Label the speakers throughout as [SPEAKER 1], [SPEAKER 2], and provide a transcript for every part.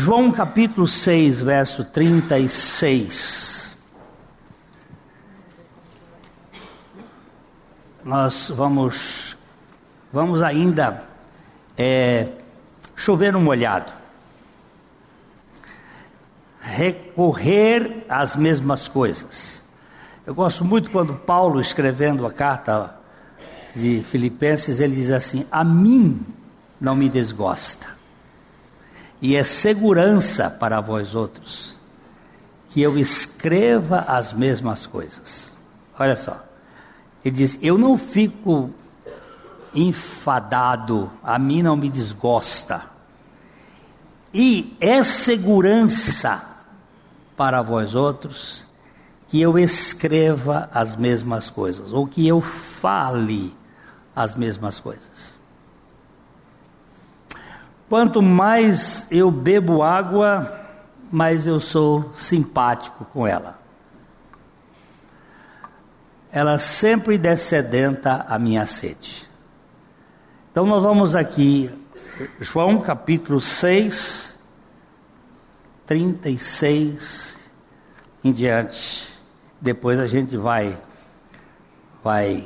[SPEAKER 1] João capítulo 6, verso 36. Nós vamos, vamos ainda é, chover no molhado. Recorrer às mesmas coisas. Eu gosto muito quando Paulo, escrevendo a carta de Filipenses, ele diz assim: A mim não me desgosta e é segurança para vós outros que eu escreva as mesmas coisas. Olha só, ele diz: Eu não fico enfadado, a mim não me desgosta, e é segurança para vós outros que eu escreva as mesmas coisas, ou que eu fale as mesmas coisas. Quanto mais eu bebo água, mais eu sou simpático com ela. Ela sempre descedenta a minha sede. Então nós vamos aqui, João capítulo 6, 36 em diante. Depois a gente vai vai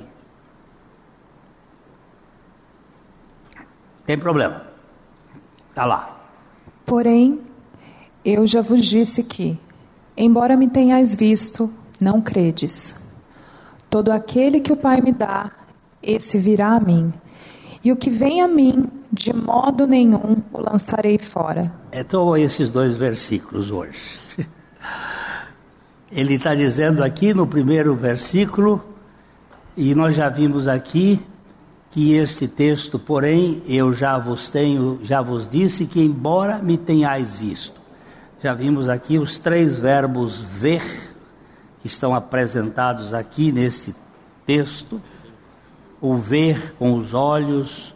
[SPEAKER 1] Tem problema. Está lá.
[SPEAKER 2] Porém, eu já vos disse que, embora me tenhais visto, não credes. Todo aquele que o Pai me dá, esse virá a mim. E o que vem a mim, de modo nenhum o lançarei fora.
[SPEAKER 1] Então, esses dois versículos hoje. Ele está dizendo aqui no primeiro versículo, e nós já vimos aqui que este texto, porém, eu já vos tenho, já vos disse que embora me tenhais visto. Já vimos aqui os três verbos ver que estão apresentados aqui neste texto. O ver com os olhos,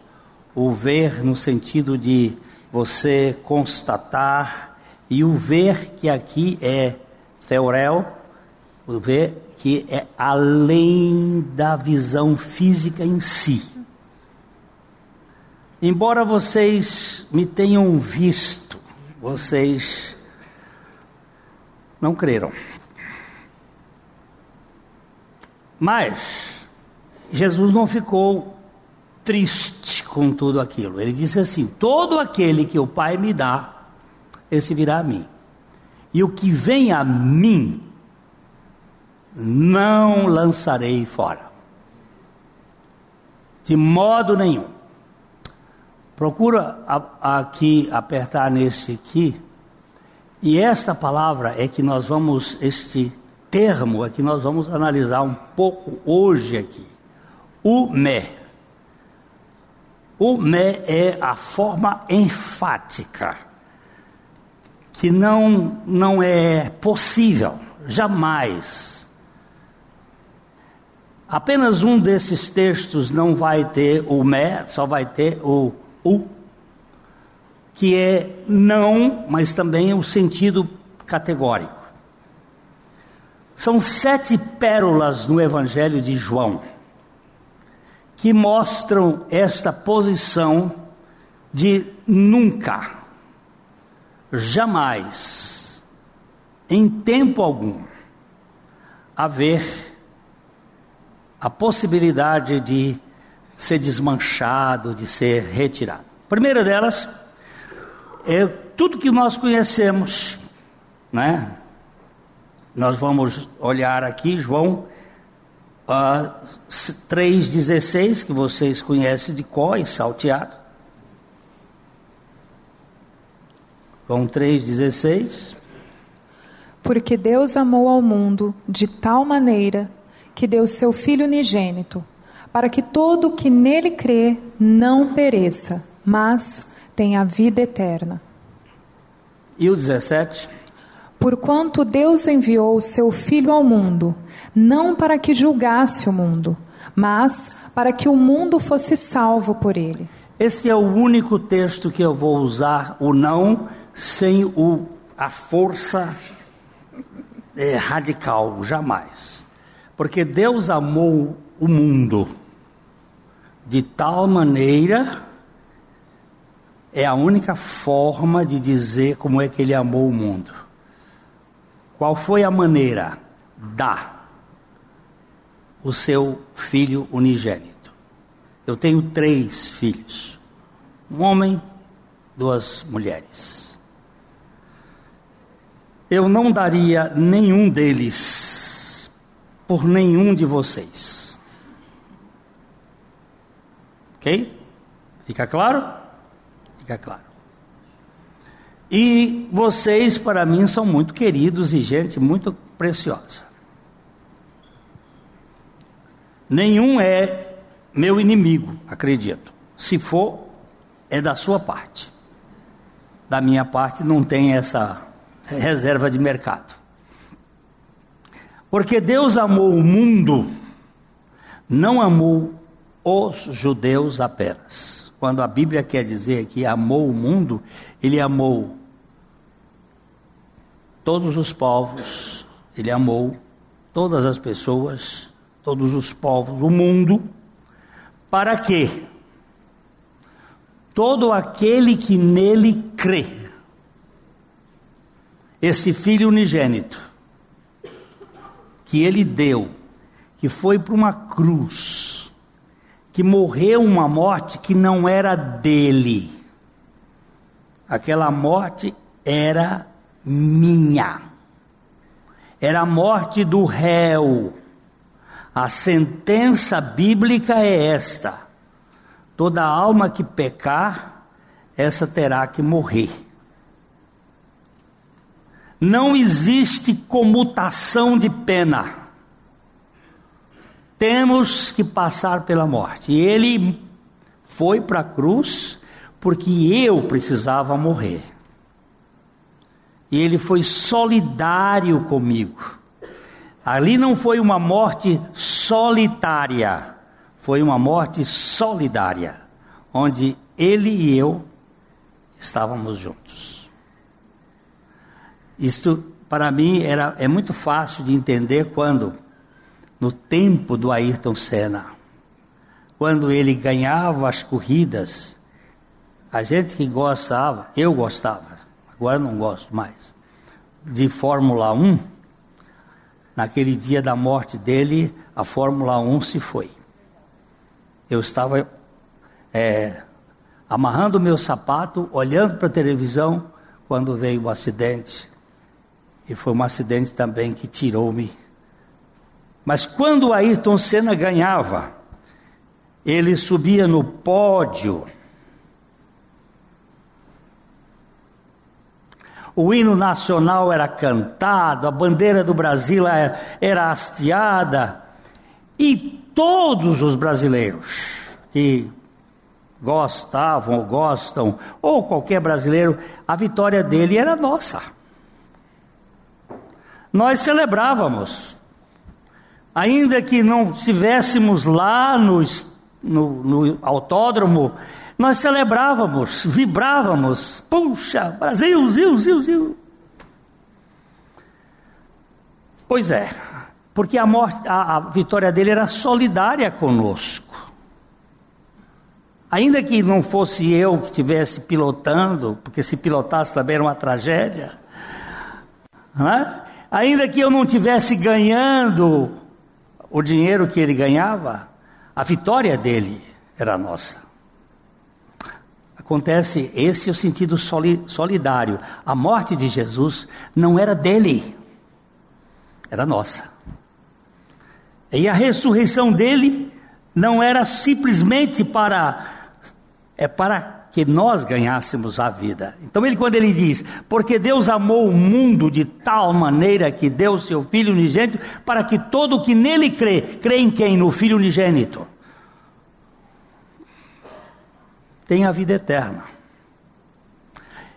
[SPEAKER 1] o ver no sentido de você constatar e o ver que aqui é theorel, o ver que é além da visão física em si. Embora vocês me tenham visto, vocês não creram. Mas Jesus não ficou triste com tudo aquilo. Ele disse assim: Todo aquele que o Pai me dá, esse virá a mim. E o que vem a mim, não lançarei fora. De modo nenhum. Procura aqui apertar nesse aqui. E esta palavra é que nós vamos, este termo é que nós vamos analisar um pouco hoje aqui. O me. O me é a forma enfática que não não é possível, jamais. Apenas um desses textos não vai ter o me, só vai ter o o, que é não, mas também o sentido categórico. São sete pérolas no Evangelho de João que mostram esta posição de nunca, jamais, em tempo algum, haver a possibilidade de ser desmanchado, de ser retirado. A primeira delas é tudo que nós conhecemos, né? Nós vamos olhar aqui, João uh, 3,16, que vocês conhecem de có e salteado. João 3,16.
[SPEAKER 2] Porque Deus amou ao mundo de tal maneira que deu seu Filho unigênito para que todo o que nele crê não pereça, mas tenha vida eterna.
[SPEAKER 1] E o 17?
[SPEAKER 2] Porquanto Deus enviou o seu Filho ao mundo, não para que julgasse o mundo, mas para que o mundo fosse salvo por ele.
[SPEAKER 1] Este é o único texto que eu vou usar o não sem o, a força é, radical, jamais. Porque Deus amou o mundo de tal maneira é a única forma de dizer como é que ele amou o mundo. Qual foi a maneira? Dá o seu filho unigênito. Eu tenho três filhos: um homem, duas mulheres. Eu não daria nenhum deles por nenhum de vocês. Ok? Fica claro? Fica claro. E vocês, para mim, são muito queridos e gente muito preciosa. Nenhum é meu inimigo, acredito. Se for, é da sua parte. Da minha parte, não tem essa reserva de mercado. Porque Deus amou o mundo, não amou os judeus apenas. Quando a Bíblia quer dizer que amou o mundo, ele amou todos os povos, ele amou todas as pessoas, todos os povos, o mundo, para que todo aquele que nele crê, esse filho unigênito, que ele deu, que foi para uma cruz, que morreu uma morte que não era dele, aquela morte era minha, era a morte do réu. A sentença bíblica é esta: toda alma que pecar, essa terá que morrer. Não existe comutação de pena. Temos que passar pela morte. E ele foi para a cruz porque eu precisava morrer. E ele foi solidário comigo. Ali não foi uma morte solitária, foi uma morte solidária, onde ele e eu estávamos juntos. Isto, para mim, era, é muito fácil de entender quando, no tempo do Ayrton Senna, quando ele ganhava as corridas, a gente que gostava, eu gostava, agora não gosto mais, de Fórmula 1 Naquele dia da morte dele, a Fórmula 1 se foi. Eu estava é, amarrando o meu sapato, olhando para a televisão, quando veio o acidente. E foi um acidente também que tirou-me. Mas quando Ayrton Senna ganhava, ele subia no pódio o hino nacional era cantado, a bandeira do Brasil era, era hasteada, e todos os brasileiros que gostavam ou gostam, ou qualquer brasileiro, a vitória dele era nossa. Nós celebrávamos, ainda que não estivéssemos lá no, no, autódromo, nós celebrávamos, vibrávamos. Puxa, Brasil, Zil, Zil, Zil. Pois é, porque a, morte, a, a vitória dele era solidária conosco. Ainda que não fosse eu que estivesse pilotando, porque se pilotasse também era uma tragédia, é? ainda que eu não estivesse ganhando o dinheiro que ele ganhava, a vitória dele era nossa. Acontece, esse é o sentido solidário. A morte de Jesus não era dele, era nossa. E a ressurreição dele não era simplesmente para é para que nós ganhássemos a vida. Então ele quando ele diz: "Porque Deus amou o mundo de tal maneira que deu o seu filho unigênito para que todo que nele crê, crê em quem? No filho unigênito." tem a vida eterna.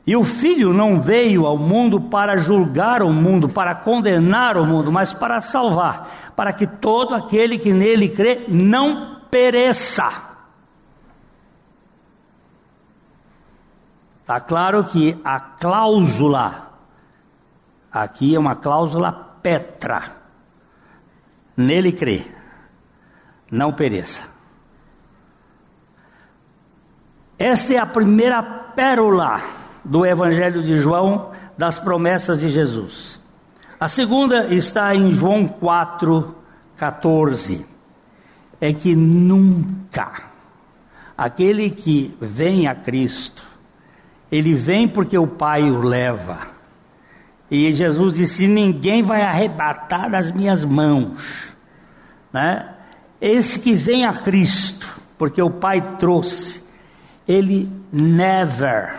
[SPEAKER 1] E o Filho não veio ao mundo para julgar o mundo, para condenar o mundo, mas para salvar, para que todo aquele que nele crê não pereça. Está claro que a cláusula, aqui é uma cláusula petra, nele crê, não pereça. Esta é a primeira pérola do Evangelho de João das promessas de Jesus. A segunda está em João 4, 14. É que nunca aquele que vem a Cristo, ele vem porque o Pai o leva. E Jesus disse: Ninguém vai arrebatar das minhas mãos. Né? Esse que vem a Cristo, porque o Pai trouxe, ele never,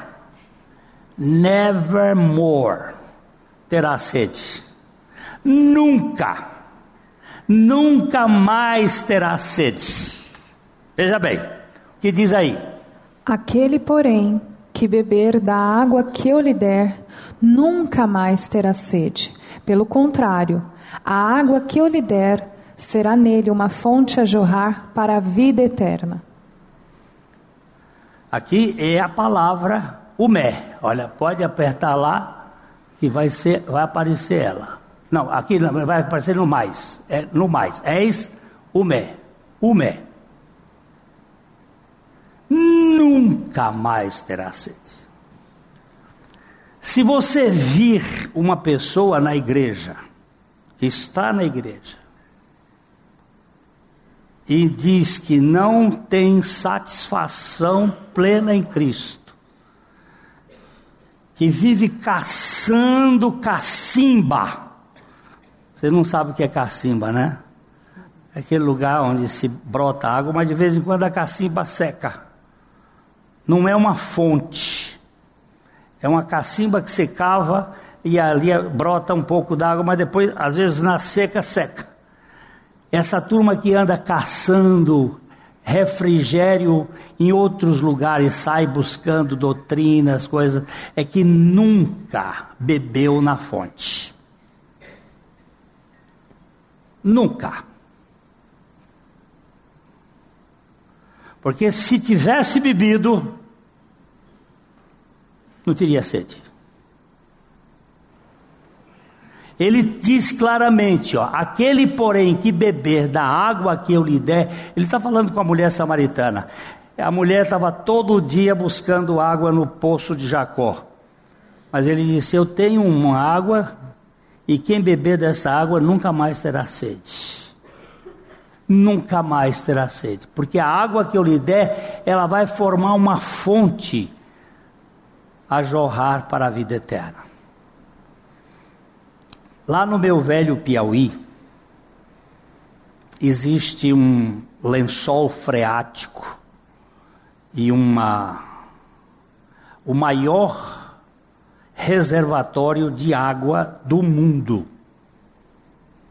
[SPEAKER 1] never more terá sede. Nunca, nunca mais terá sede. Veja bem, o que diz aí?
[SPEAKER 2] Aquele, porém, que beber da água que eu lhe der, nunca mais terá sede. Pelo contrário, a água que eu lhe der será nele uma fonte a jorrar para a vida eterna.
[SPEAKER 1] Aqui é a palavra umé. Olha, pode apertar lá que vai ser, vai aparecer ela. Não, aqui vai aparecer no mais. É no mais. Eis umé. Umé. Nunca mais terá sede. Se você vir uma pessoa na igreja, que está na igreja, e diz que não tem satisfação plena em Cristo, que vive caçando cacimba. Você não sabe o que é cacimba, né? É aquele lugar onde se brota água, mas de vez em quando a cacimba seca. Não é uma fonte. É uma cacimba que se cava e ali brota um pouco d'água, mas depois, às vezes, na seca, seca. Essa turma que anda caçando refrigério em outros lugares, sai buscando doutrinas, coisas, é que nunca bebeu na fonte. Nunca. Porque se tivesse bebido, não teria sede. Ele diz claramente: ó, aquele, porém, que beber da água que eu lhe der, ele está falando com a mulher samaritana. A mulher estava todo dia buscando água no poço de Jacó. Mas ele disse: Eu tenho uma água, e quem beber dessa água nunca mais terá sede. Nunca mais terá sede, porque a água que eu lhe der, ela vai formar uma fonte a jorrar para a vida eterna. Lá no meu velho Piauí, existe um lençol freático e uma o maior reservatório de água do mundo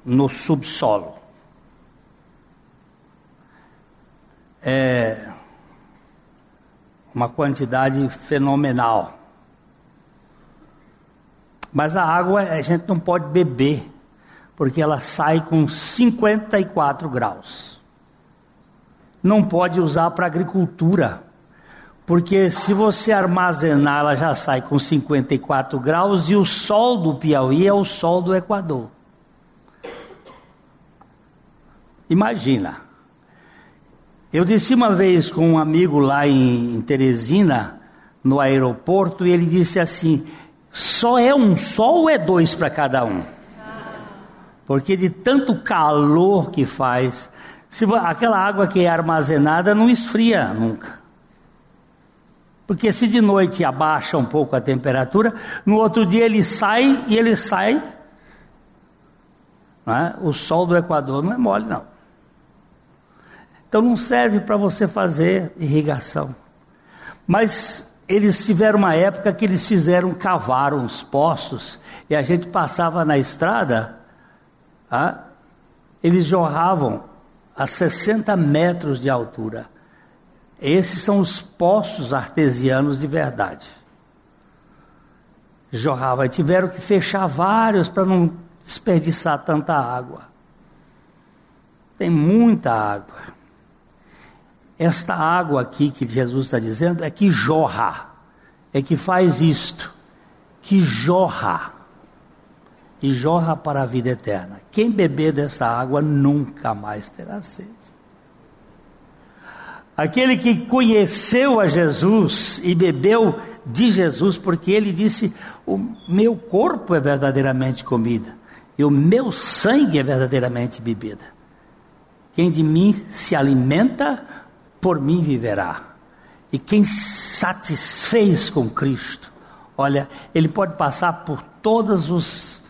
[SPEAKER 1] no subsolo. É uma quantidade fenomenal. Mas a água a gente não pode beber, porque ela sai com 54 graus. Não pode usar para agricultura, porque se você armazenar, ela já sai com 54 graus e o sol do Piauí é o sol do Equador. Imagina. Eu disse uma vez com um amigo lá em Teresina, no aeroporto, e ele disse assim: só é um sol ou é dois para cada um? Porque de tanto calor que faz, se aquela água que é armazenada não esfria nunca. Porque se de noite abaixa um pouco a temperatura, no outro dia ele sai e ele sai. É? O sol do Equador não é mole, não. Então não serve para você fazer irrigação. Mas eles tiveram uma época que eles fizeram, cavaram os poços, e a gente passava na estrada, ah, eles jorravam a 60 metros de altura. Esses são os poços artesianos de verdade. Jorrava, e tiveram que fechar vários para não desperdiçar tanta água. Tem muita água. Esta água aqui que Jesus está dizendo é que jorra, é que faz isto, que jorra, e jorra para a vida eterna. Quem beber dessa água nunca mais terá sede. aquele que conheceu a Jesus e bebeu de Jesus, porque ele disse: O meu corpo é verdadeiramente comida, e o meu sangue é verdadeiramente bebida. Quem de mim se alimenta, por mim viverá. E quem satisfez com Cristo, olha, ele pode passar por todos os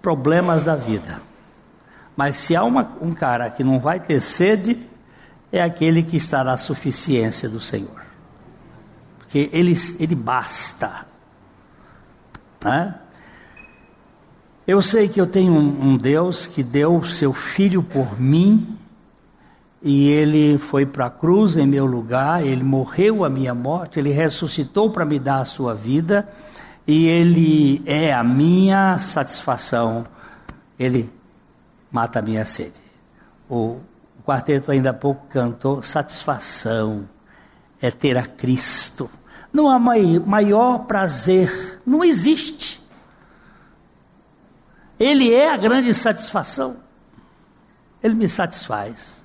[SPEAKER 1] problemas da vida. Mas se há uma, um cara que não vai ter sede, é aquele que está na suficiência do Senhor. Porque ele, ele basta. Né? Eu sei que eu tenho um, um Deus que deu seu filho por mim, e ele foi para a cruz em meu lugar, ele morreu a minha morte, ele ressuscitou para me dar a sua vida, e ele é a minha satisfação, ele mata a minha sede. O, o quarteto ainda há pouco cantou satisfação é ter a Cristo. Não há maior prazer, não existe. Ele é a grande satisfação. Ele me satisfaz.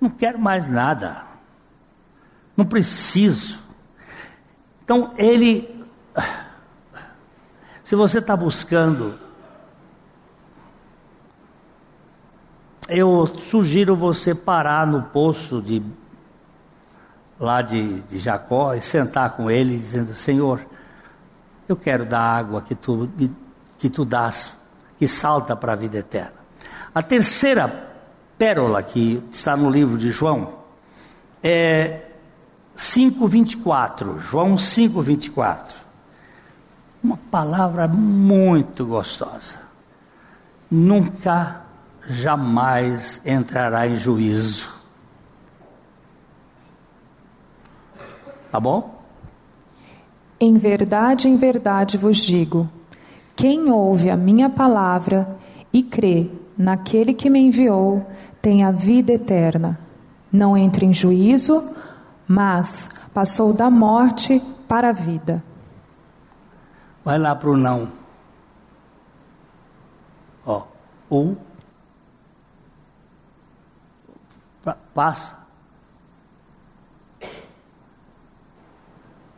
[SPEAKER 1] Não quero mais nada. Não preciso. Então, ele. Se você está buscando eu sugiro você parar no poço de lá de, de Jacó e sentar com ele dizendo, Senhor, eu quero dar água que tu, que tu dás, que salta para a vida eterna. A terceira pérola que está no livro de João é 5:24, João 5:24. Uma palavra muito gostosa. Nunca jamais entrará em juízo. Tá bom?
[SPEAKER 2] Em verdade, em verdade vos digo: quem ouve a minha palavra e crê naquele que me enviou, tem a vida eterna. Não entra em juízo, mas passou da morte para a vida.
[SPEAKER 1] Vai lá para o não. Ó, o passa.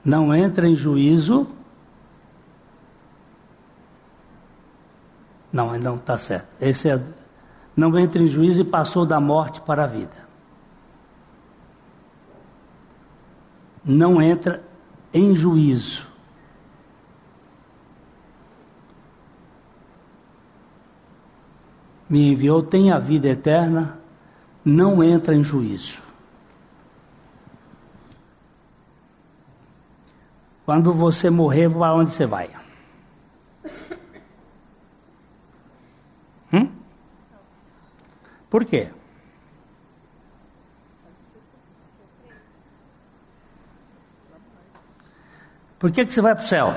[SPEAKER 1] Não entra em juízo. Não, não está certo. Esse é, não entra em juízo e passou da morte para a vida. Não entra em juízo. Me enviou, tem a vida eterna não entra em juízo. Quando você morrer, para onde você vai? Por quê? Por que, que você vai para o céu?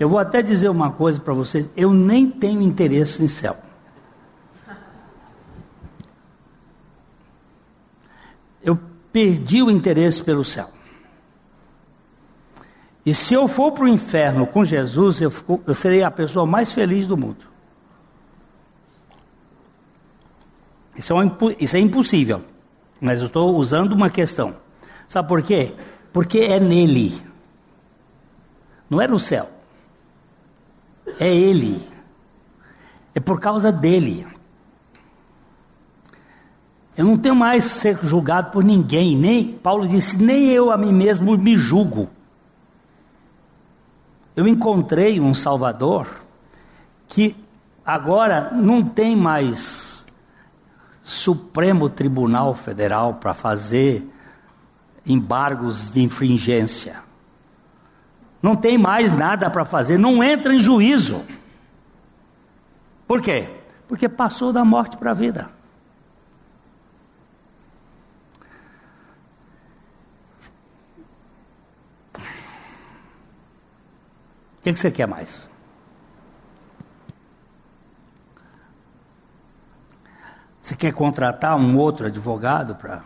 [SPEAKER 1] Eu vou até dizer uma coisa para vocês: eu nem tenho interesse em céu. eu perdi o interesse pelo céu. E se eu for para o inferno com Jesus, eu, fico, eu serei a pessoa mais feliz do mundo. Isso é, isso é impossível. Mas eu estou usando uma questão. Sabe por quê? Porque é nele. Não é no céu. É ele. É por causa dele. Eu não tenho mais ser julgado por ninguém, nem Paulo disse, nem eu a mim mesmo me julgo. Eu encontrei um Salvador que agora não tem mais Supremo Tribunal Federal para fazer embargos de infringência. Não tem mais nada para fazer, não entra em juízo. Por quê? Porque passou da morte para a vida. O que, você quer mais? Você quer contratar um outro advogado para.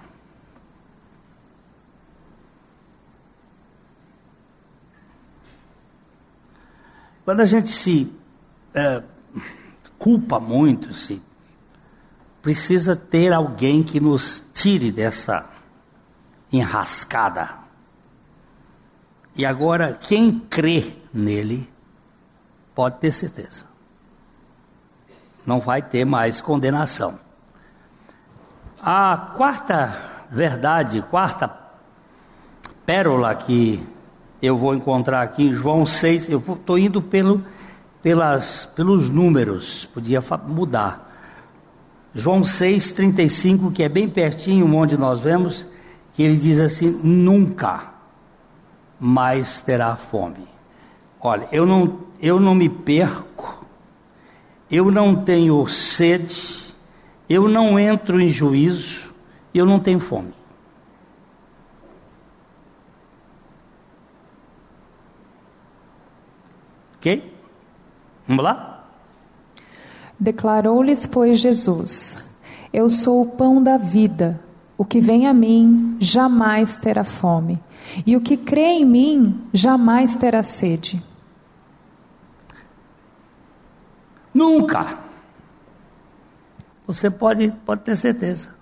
[SPEAKER 1] Quando a gente se é, culpa muito, se precisa ter alguém que nos tire dessa enrascada. E agora, quem crê nele, pode ter certeza. Não vai ter mais condenação. A quarta verdade, quarta pérola que eu vou encontrar aqui em João 6, eu estou indo pelo, pelas, pelos números, podia mudar. João 6, 35, que é bem pertinho onde nós vemos, que ele diz assim: nunca mais terá fome. Olha, eu não, eu não me perco, eu não tenho sede, eu não entro em juízo, eu não tenho fome. Ok? Vamos lá?
[SPEAKER 2] Declarou-lhes, pois, Jesus: Eu sou o pão da vida. O que vem a mim jamais terá fome, e o que crê em mim jamais terá sede.
[SPEAKER 1] Nunca. Você pode, pode ter certeza.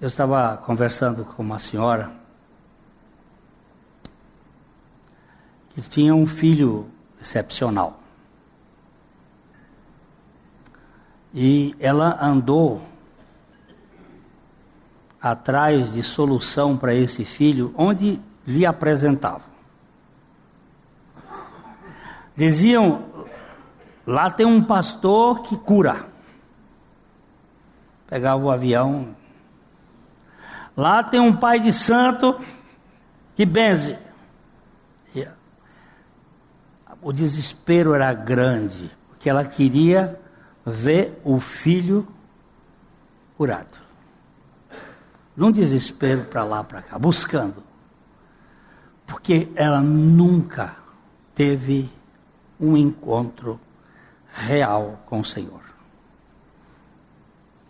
[SPEAKER 1] Eu estava conversando com uma senhora que tinha um filho excepcional. E ela andou atrás de solução para esse filho, onde lhe apresentavam. Diziam: lá tem um pastor que cura. Pegava o avião, Lá tem um pai de santo que benze. O desespero era grande, porque ela queria ver o filho curado. Num desespero para lá, para cá, buscando. Porque ela nunca teve um encontro real com o Senhor.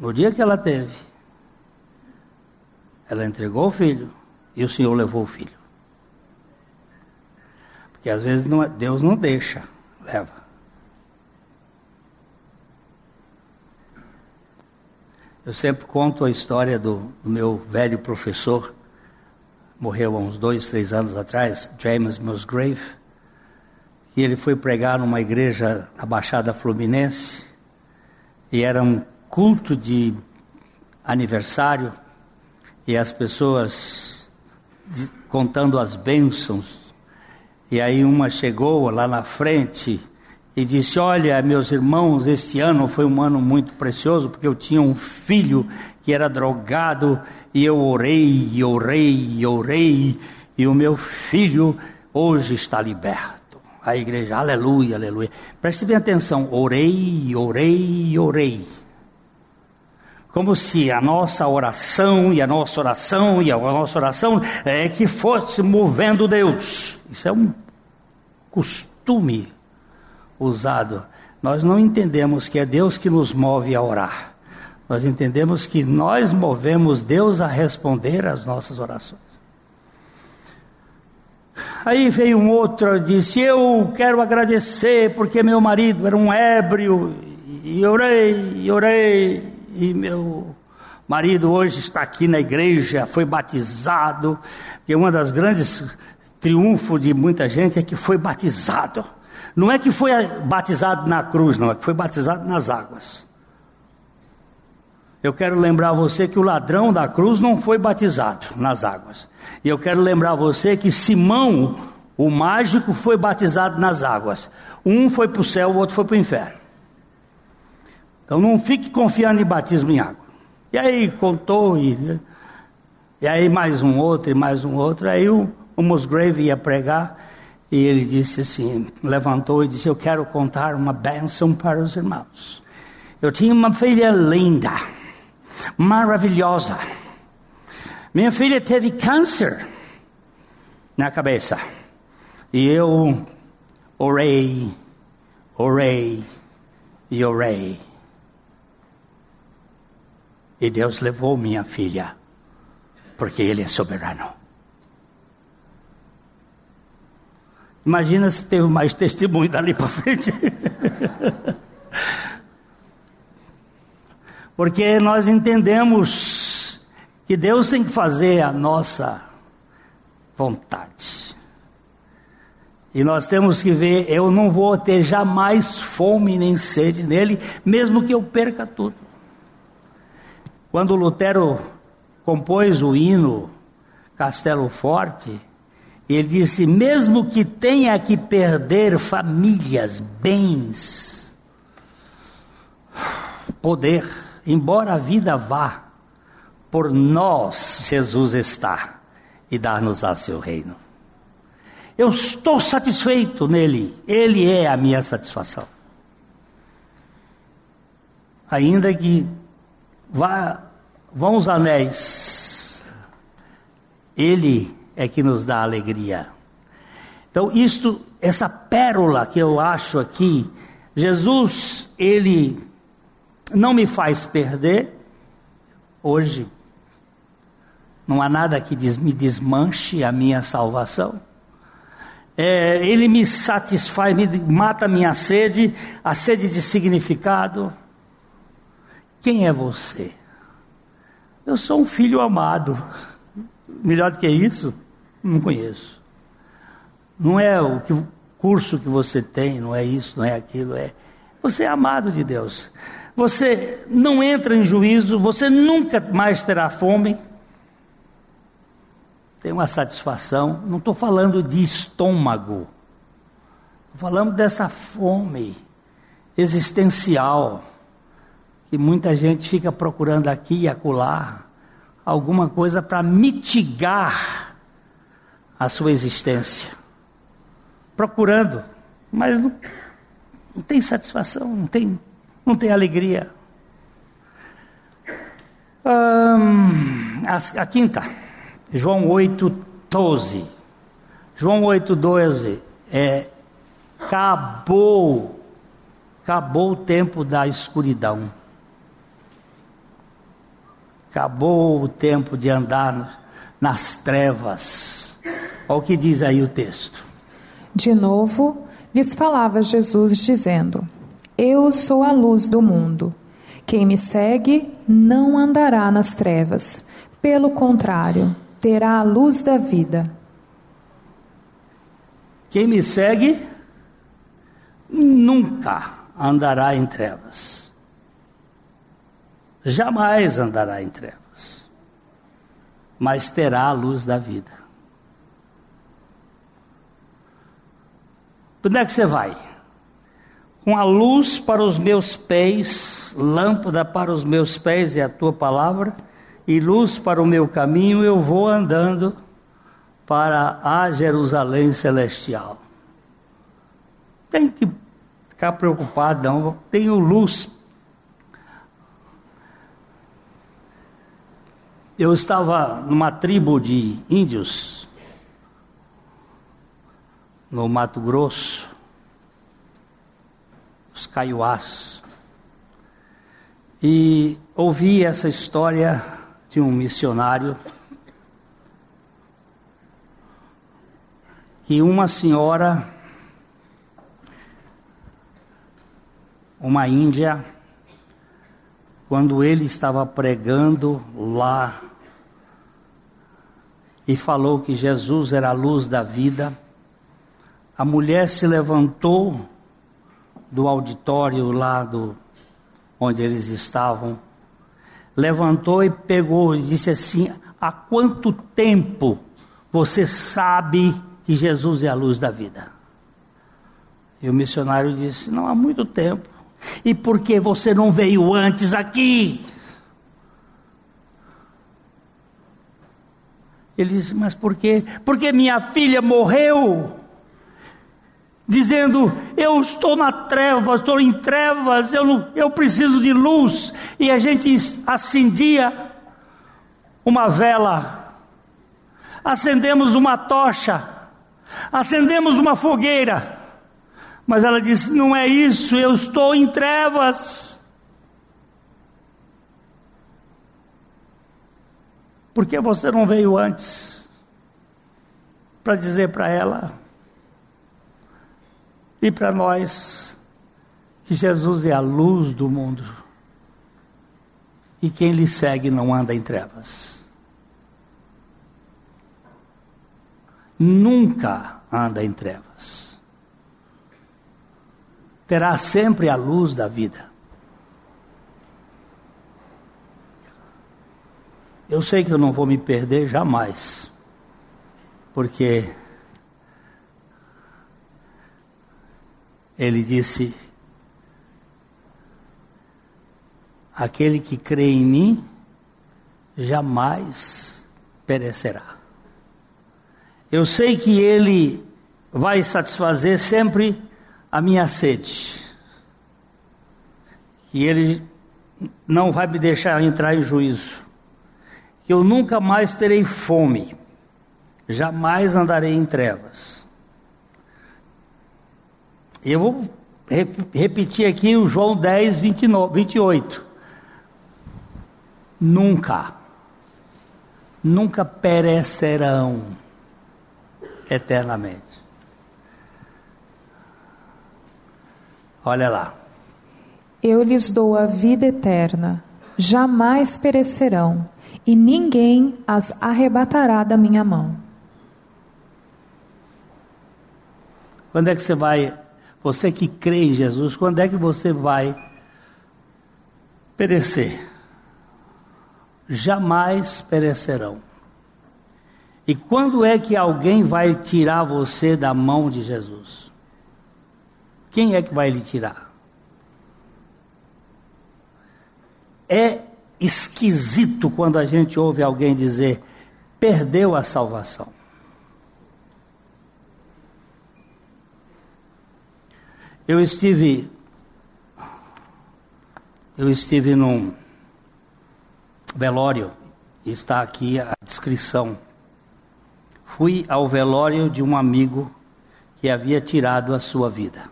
[SPEAKER 1] No dia que ela teve, ela entregou o filho e o Senhor levou o filho. Porque às vezes não, é, Deus não deixa, leva. Eu sempre conto a história do, do meu velho professor, morreu há uns dois, três anos atrás, James Musgrave, e ele foi pregar numa igreja na Baixada Fluminense, e era um culto de aniversário, e as pessoas contando as bênçãos. E aí uma chegou lá na frente e disse: Olha, meus irmãos, este ano foi um ano muito precioso, porque eu tinha um filho que era drogado, e eu orei, orei, orei, e o meu filho hoje está liberto. A igreja, aleluia, aleluia. Preste bem atenção: orei, orei, orei como se a nossa oração e a nossa oração e a nossa oração é que fosse movendo Deus. Isso é um costume usado. Nós não entendemos que é Deus que nos move a orar. Nós entendemos que nós movemos Deus a responder às nossas orações. Aí veio um outro e disse: Eu quero agradecer porque meu marido era um ébrio, e orei, e orei, e meu marido hoje está aqui na igreja, foi batizado, que uma das grandes triunfos de muita gente é que foi batizado. Não é que foi batizado na cruz, não, é que foi batizado nas águas. Eu quero lembrar você que o ladrão da cruz não foi batizado nas águas. E eu quero lembrar você que Simão, o mágico, foi batizado nas águas. Um foi para o céu, o outro foi para o inferno. Então não fique confiando em batismo em água. E aí contou, e, e aí mais um outro, e mais um outro. Aí o, o Musgrave ia pregar, e ele disse assim, levantou e disse, eu quero contar uma bênção para os irmãos. Eu tinha uma filha linda, maravilhosa. Minha filha teve câncer na cabeça. E eu orei, orei e orei. E Deus levou minha filha, porque Ele é soberano. Imagina se teve mais testemunho dali para frente. Porque nós entendemos que Deus tem que fazer a nossa vontade. E nós temos que ver, eu não vou ter jamais fome nem sede nele, mesmo que eu perca tudo. Quando Lutero compôs o hino Castelo Forte, ele disse: mesmo que tenha que perder famílias, bens, poder, embora a vida vá, por nós Jesus está e dá-nos a seu reino. Eu estou satisfeito nele, ele é a minha satisfação. Ainda que vá, vão os anéis, ele é que nos dá alegria. Então, isto, essa pérola que eu acho aqui, Jesus, ele não me faz perder hoje. Não há nada que me desmanche a minha salvação. É, ele me satisfaz, me mata a minha sede, a sede de significado. Quem é você? Eu sou um filho amado. Melhor do que isso? Não conheço. Não é o que, curso que você tem, não é isso, não é aquilo, é. Você é amado de Deus. Você não entra em juízo, você nunca mais terá fome. Tem uma satisfação. Não estou falando de estômago. Falamos dessa fome existencial que muita gente fica procurando aqui e acolá alguma coisa para mitigar a sua existência, procurando, mas não, não tem satisfação, não tem, não tem alegria. Hum, a, a, quinta, João 8, 12. João 8, 12 é acabou, acabou o tempo da escuridão. Acabou o tempo de andar nas trevas Olha o que diz aí o texto.
[SPEAKER 2] De novo, lhes falava Jesus, dizendo: Eu sou a luz do mundo. Quem me segue não andará nas trevas. Pelo contrário, terá a luz da vida.
[SPEAKER 1] Quem me segue nunca andará em trevas. Jamais andará em trevas. Mas terá a luz da vida. Onde é que você vai? Com a luz para os meus pés, lâmpada para os meus pés é a tua palavra, e luz para o meu caminho, eu vou andando para a Jerusalém celestial. Tem que ficar preocupado, não. Tenho luz. Eu estava numa tribo de índios no Mato Grosso, os caiuás. E ouvi essa história de um missionário que uma senhora, uma índia, quando ele estava pregando lá e falou que Jesus era a luz da vida, a mulher se levantou do auditório lá do, onde eles estavam, levantou e pegou e disse assim: Há quanto tempo você sabe que Jesus é a luz da vida? E o missionário disse: Não há muito tempo. E por que você não veio antes aqui? Ele disse: Mas por quê? Porque minha filha morreu dizendo: Eu estou na treva, estou em trevas, eu, não, eu preciso de luz. E a gente acendia uma vela, acendemos uma tocha, acendemos uma fogueira. Mas ela disse: Não é isso, eu estou em trevas. Por que você não veio antes? Para dizer para ela e para nós que Jesus é a luz do mundo e quem lhe segue não anda em trevas. Nunca anda em trevas. Terá sempre a luz da vida. Eu sei que eu não vou me perder jamais, porque ele disse: Aquele que crê em mim jamais perecerá. Eu sei que Ele vai satisfazer sempre a minha sede, que Ele não vai me deixar entrar em juízo, que eu nunca mais terei fome, jamais andarei em trevas. Eu vou repetir aqui o João 10, 29, 28 nunca, nunca perecerão eternamente. Olha lá.
[SPEAKER 2] Eu lhes dou a vida eterna, jamais perecerão, e ninguém as arrebatará da minha mão.
[SPEAKER 1] Quando é que você vai, você que crê em Jesus, quando é que você vai perecer? jamais perecerão. E quando é que alguém vai tirar você da mão de Jesus? Quem é que vai lhe tirar? É esquisito quando a gente ouve alguém dizer: perdeu a salvação. Eu estive eu estive num velório, está aqui a descrição. Fui ao velório de um amigo que havia tirado a sua vida.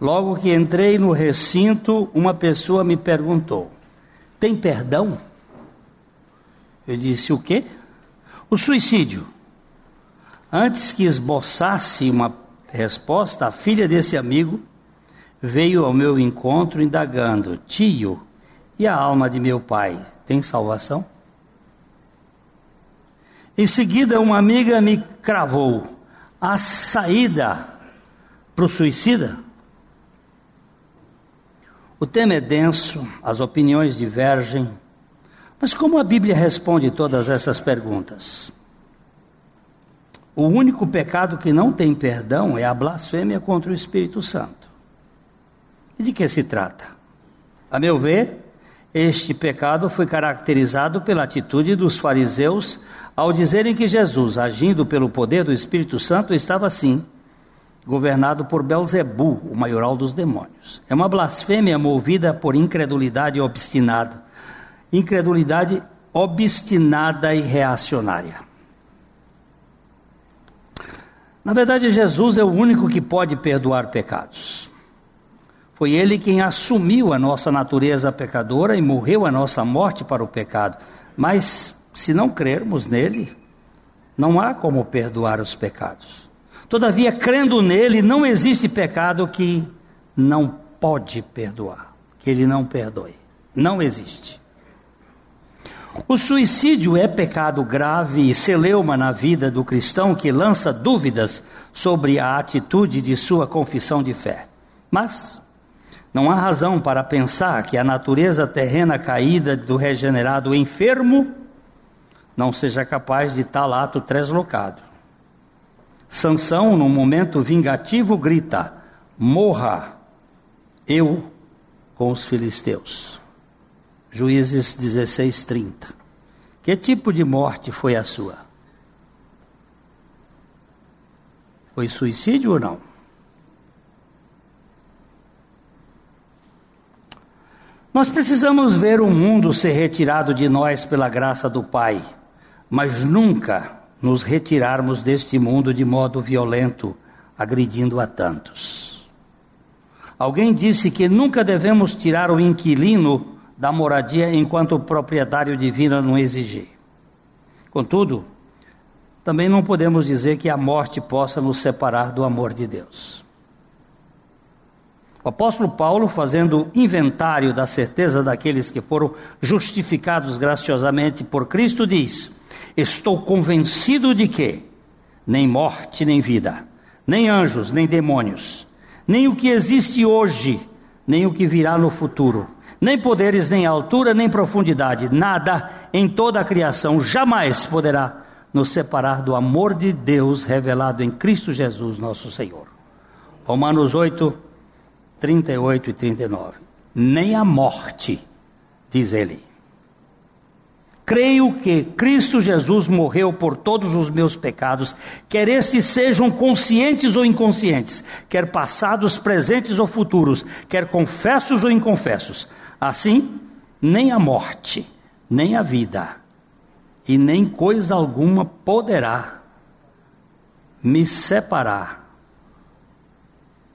[SPEAKER 1] Logo que entrei no recinto, uma pessoa me perguntou: Tem perdão? Eu disse: O quê? O suicídio. Antes que esboçasse uma resposta, a filha desse amigo veio ao meu encontro indagando: Tio, e a alma de meu pai tem salvação? Em seguida, uma amiga me cravou a saída para o suicida. O tema é denso, as opiniões divergem, mas como a Bíblia responde todas essas perguntas? O único pecado que não tem perdão é a blasfêmia contra o Espírito Santo. E de que se trata? A meu ver, este pecado foi caracterizado pela atitude dos fariseus ao dizerem que Jesus, agindo pelo poder do Espírito Santo, estava assim, governado por Belzebu, o maioral dos demônios. É uma blasfêmia movida por incredulidade obstinada. Incredulidade obstinada e reacionária. Na verdade, Jesus é o único que pode perdoar pecados. Foi ele quem assumiu a nossa natureza pecadora e morreu a nossa morte para o pecado. Mas se não crermos nele, não há como perdoar os pecados. Todavia, crendo nele, não existe pecado que não pode perdoar, que ele não perdoe. Não existe. O suicídio é pecado grave e celeuma na vida do cristão que lança dúvidas sobre a atitude de sua confissão de fé. Mas não há razão para pensar que a natureza terrena caída do regenerado enfermo não seja capaz de tal ato translocado. Sansão, num momento vingativo, grita: Morra eu com os filisteus. Juízes 16:30. Que tipo de morte foi a sua? Foi suicídio ou não? Nós precisamos ver o mundo ser retirado de nós pela graça do Pai, mas nunca nos retirarmos deste mundo de modo violento, agredindo a tantos. Alguém disse que nunca devemos tirar o inquilino da moradia enquanto o proprietário divino não exigir. Contudo, também não podemos dizer que a morte possa nos separar do amor de Deus. O apóstolo Paulo, fazendo inventário da certeza daqueles que foram justificados graciosamente por Cristo, diz: Estou convencido de que nem morte, nem vida, nem anjos, nem demônios, nem o que existe hoje, nem o que virá no futuro, nem poderes, nem altura, nem profundidade, nada em toda a criação jamais poderá nos separar do amor de Deus revelado em Cristo Jesus, nosso Senhor. Romanos 8, 38 e 39. Nem a morte, diz ele. Creio que Cristo Jesus morreu por todos os meus pecados, quer estes sejam conscientes ou inconscientes, quer passados, presentes ou futuros, quer confessos ou inconfessos. Assim, nem a morte, nem a vida, e nem coisa alguma poderá me separar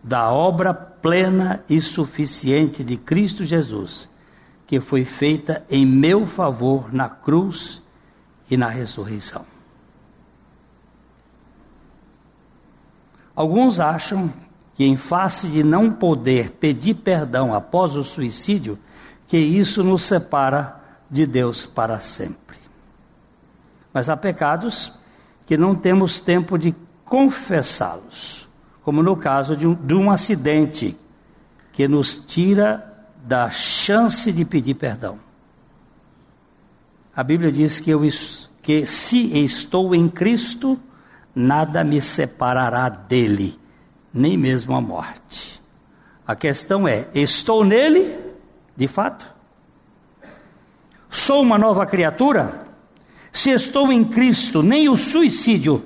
[SPEAKER 1] da obra plena e suficiente de Cristo Jesus, que foi feita em meu favor na cruz e na ressurreição. Alguns acham que, em face de não poder pedir perdão após o suicídio, que isso nos separa de Deus para sempre. Mas há pecados que não temos tempo de confessá-los, como no caso de um, de um acidente que nos tira da chance de pedir perdão. A Bíblia diz que, eu, que se estou em Cristo, nada me separará dele, nem mesmo a morte. A questão é: estou nele, de fato? Sou uma nova criatura? Se estou em Cristo, nem o suicídio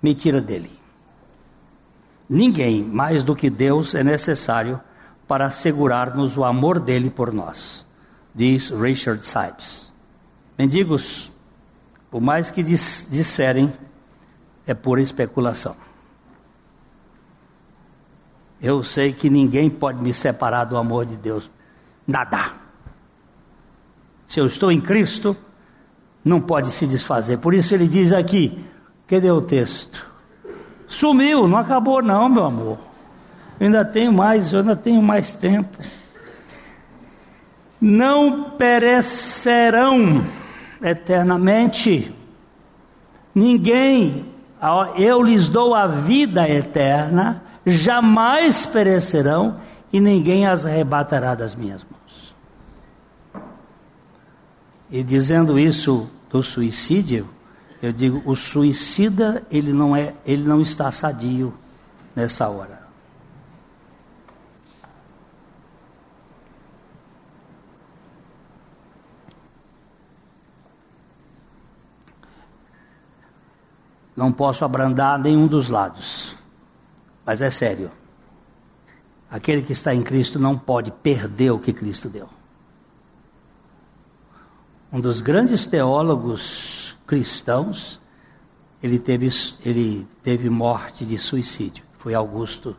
[SPEAKER 1] me tira dele. Ninguém mais do que Deus é necessário para assegurar-nos o amor dele por nós, diz Richard Sipes. Mendigos, o mais que disserem é pura especulação. Eu sei que ninguém pode me separar do amor de Deus. Nada. Se eu estou em Cristo, não pode se desfazer. Por isso ele diz aqui: cadê o texto? Sumiu, não acabou, não, meu amor. Eu ainda tenho mais, eu ainda tenho mais tempo. Não perecerão eternamente. Ninguém, eu lhes dou a vida eterna, jamais perecerão e ninguém as arrebatará das minhas mãos. E dizendo isso, do suicídio, eu digo, o suicida, ele não é, ele não está sadio nessa hora. Não posso abrandar nenhum dos lados. Mas é sério. Aquele que está em Cristo não pode perder o que Cristo deu um dos grandes teólogos cristãos, ele teve, ele teve morte de suicídio. Foi Augusto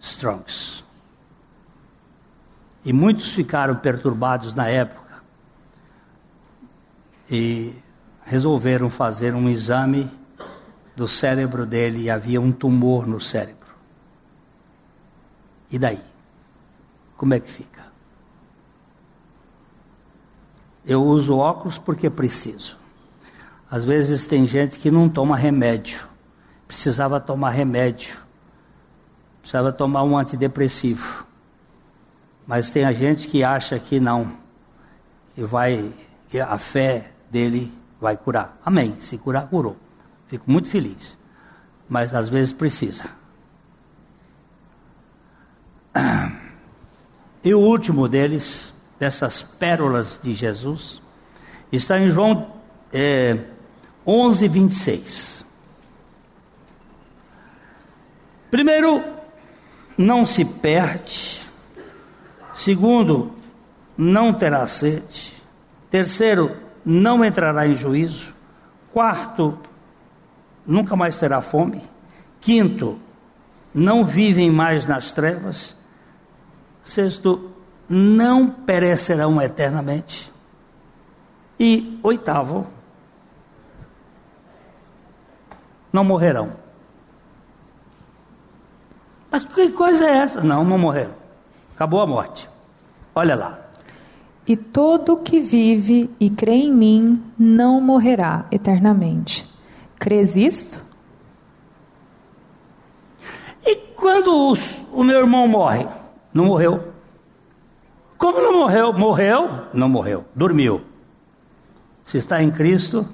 [SPEAKER 1] Strongs. E muitos ficaram perturbados na época e resolveram fazer um exame do cérebro dele e havia um tumor no cérebro. E daí? Como é que fica? Eu uso óculos porque preciso. Às vezes tem gente que não toma remédio. Precisava tomar remédio. Precisava tomar um antidepressivo. Mas tem a gente que acha que não. Que vai que a fé dele vai curar. Amém. Se curar, curou. Fico muito feliz. Mas às vezes precisa. E o último deles dessas pérolas de Jesus, está em João é, 11, 26. Primeiro, não se perde. Segundo, não terá sede. Terceiro, não entrará em juízo. Quarto, nunca mais terá fome. Quinto, não vivem mais nas trevas. Sexto, não perecerão eternamente. E oitavo, não morrerão. Mas que coisa é essa? Não, não morreram. Acabou a morte. Olha lá.
[SPEAKER 2] E todo que vive e crê em mim não morrerá eternamente. Crês isto?
[SPEAKER 1] E quando o meu irmão morre? Não morreu. Como não morreu? Morreu? Não morreu. Dormiu. Se está em Cristo,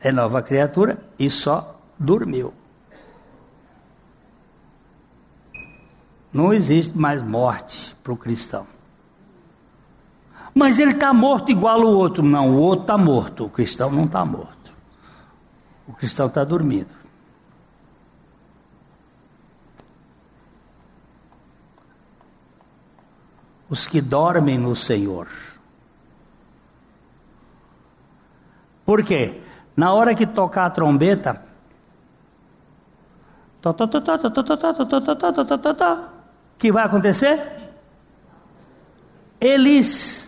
[SPEAKER 1] é nova criatura e só dormiu. Não existe mais morte para o cristão. Mas ele está morto igual o outro. Não, o outro está morto. O cristão não está morto. O cristão está dormindo. Os que dormem no Senhor. Por quê? Na hora que tocar a trombeta, que vai acontecer? Eles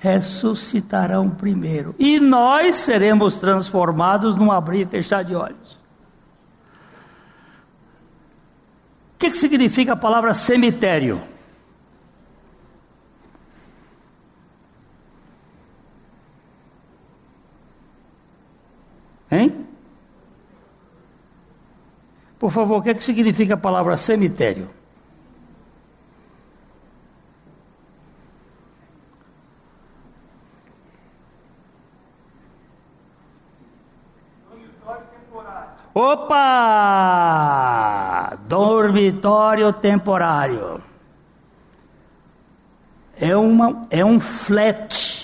[SPEAKER 1] ressuscitarão primeiro. E nós seremos transformados num abrir e fechar de olhos. O que, que significa a palavra cemitério? Hein? Por favor, o que, que significa a palavra cemitério? Opa! Dormitório temporário. É, uma, é um flat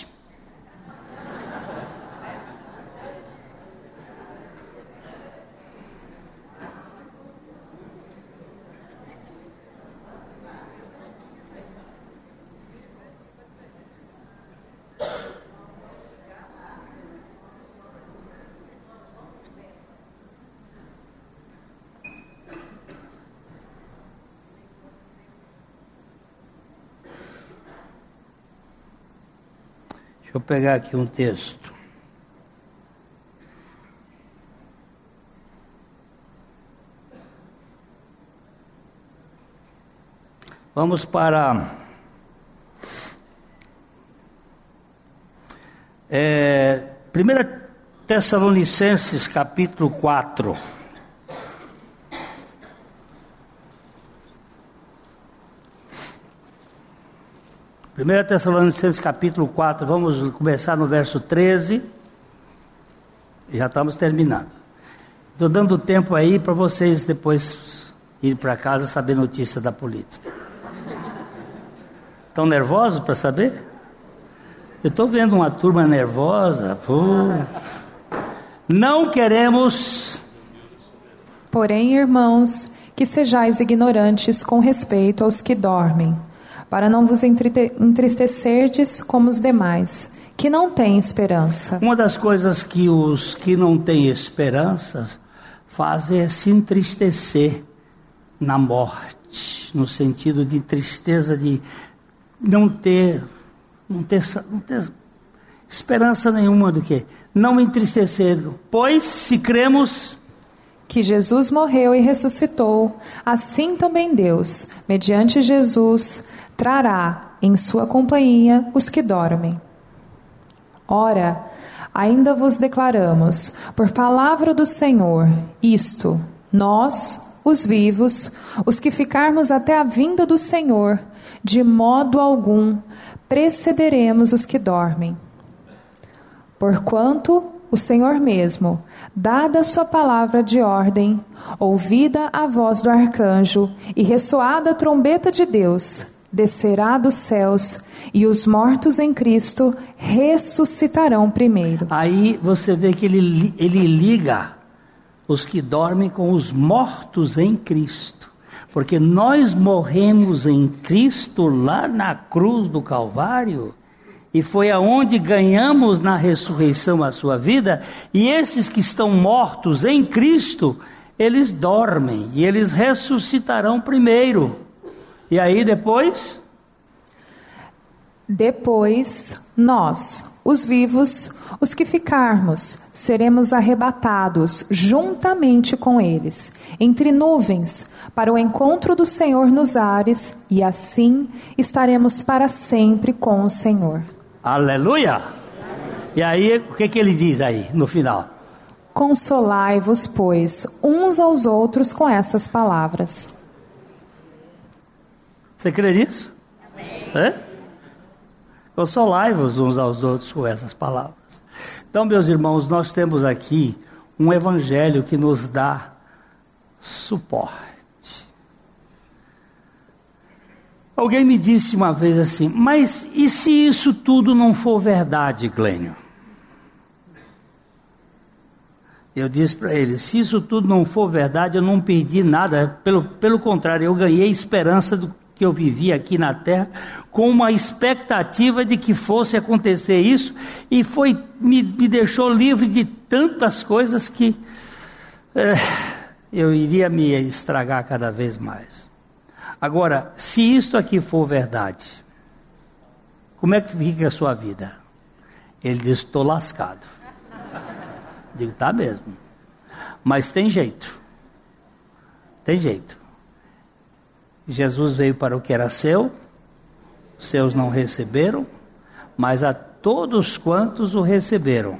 [SPEAKER 1] Deixa eu pegar aqui um texto. Vamos para é, 1 Tessalonicenses capítulo 4. 1 Tessalonicenses capítulo 4, vamos começar no verso 13. Já estamos terminando. Estou dando tempo aí para vocês depois ir para casa saber notícia da política. Estão nervosos para saber? Eu estou vendo uma turma nervosa. Pô. Não queremos.
[SPEAKER 2] Porém, irmãos, que sejais ignorantes com respeito aos que dormem para não vos entristecerdes como os demais, que não têm esperança.
[SPEAKER 1] Uma das coisas que os que não têm esperança fazem é se entristecer na morte, no sentido de tristeza de não ter, não ter, não ter esperança nenhuma do que não entristecer, pois se cremos
[SPEAKER 2] que Jesus morreu e ressuscitou, assim também Deus, mediante Jesus, trará em sua companhia os que dormem. Ora, ainda vos declaramos, por palavra do Senhor, isto: nós, os vivos, os que ficarmos até a vinda do Senhor, de modo algum precederemos os que dormem. Porquanto o Senhor mesmo, dada a sua palavra de ordem, ouvida a voz do arcanjo e ressoada a trombeta de Deus, descerá dos céus e os mortos em Cristo ressuscitarão primeiro.
[SPEAKER 1] Aí você vê que ele, ele liga os que dormem com os mortos em Cristo. Porque nós morremos em Cristo lá na cruz do Calvário, e foi aonde ganhamos na ressurreição a sua vida, e esses que estão mortos em Cristo, eles dormem e eles ressuscitarão primeiro. E aí depois?
[SPEAKER 2] Depois, nós, os vivos, os que ficarmos, seremos arrebatados juntamente com eles, entre nuvens, para o encontro do Senhor nos ares, e assim estaremos para sempre com o Senhor.
[SPEAKER 1] Aleluia! E aí, o que, que ele diz aí no final?
[SPEAKER 2] Consolai-vos, pois, uns aos outros com essas palavras.
[SPEAKER 1] Você crê nisso? É? Consolai-vos uns aos outros com essas palavras. Então, meus irmãos, nós temos aqui um evangelho que nos dá suporte. Alguém me disse uma vez assim, mas e se isso tudo não for verdade, Glênio? Eu disse para ele: se isso tudo não for verdade, eu não perdi nada, pelo, pelo contrário, eu ganhei esperança do, que eu vivia aqui na terra com uma expectativa de que fosse acontecer isso e foi me, me deixou livre de tantas coisas que é, eu iria me estragar cada vez mais. Agora, se isto aqui for verdade, como é que fica a sua vida? Ele diz: estou lascado. Digo, tá mesmo. Mas tem jeito. Tem jeito. Jesus veio para o que era seu, seus não receberam, mas a todos quantos o receberam,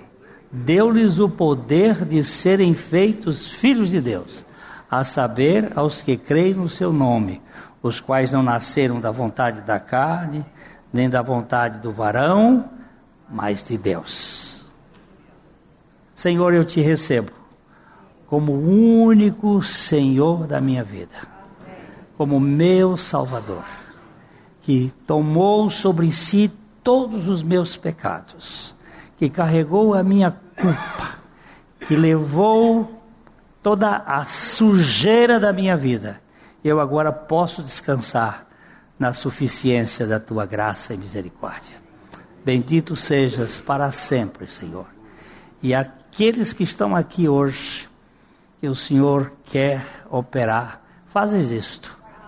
[SPEAKER 1] deu-lhes o poder de serem feitos filhos de Deus, a saber, aos que creem no seu nome, os quais não nasceram da vontade da carne, nem da vontade do varão, mas de Deus. Senhor, eu te recebo como único Senhor da minha vida como meu Salvador, que tomou sobre si todos os meus pecados, que carregou a minha culpa, que levou toda a sujeira da minha vida. Eu agora posso descansar na suficiência da tua graça e misericórdia. Bendito sejas para sempre, Senhor. E aqueles que estão aqui hoje, que o Senhor quer operar, fazes isto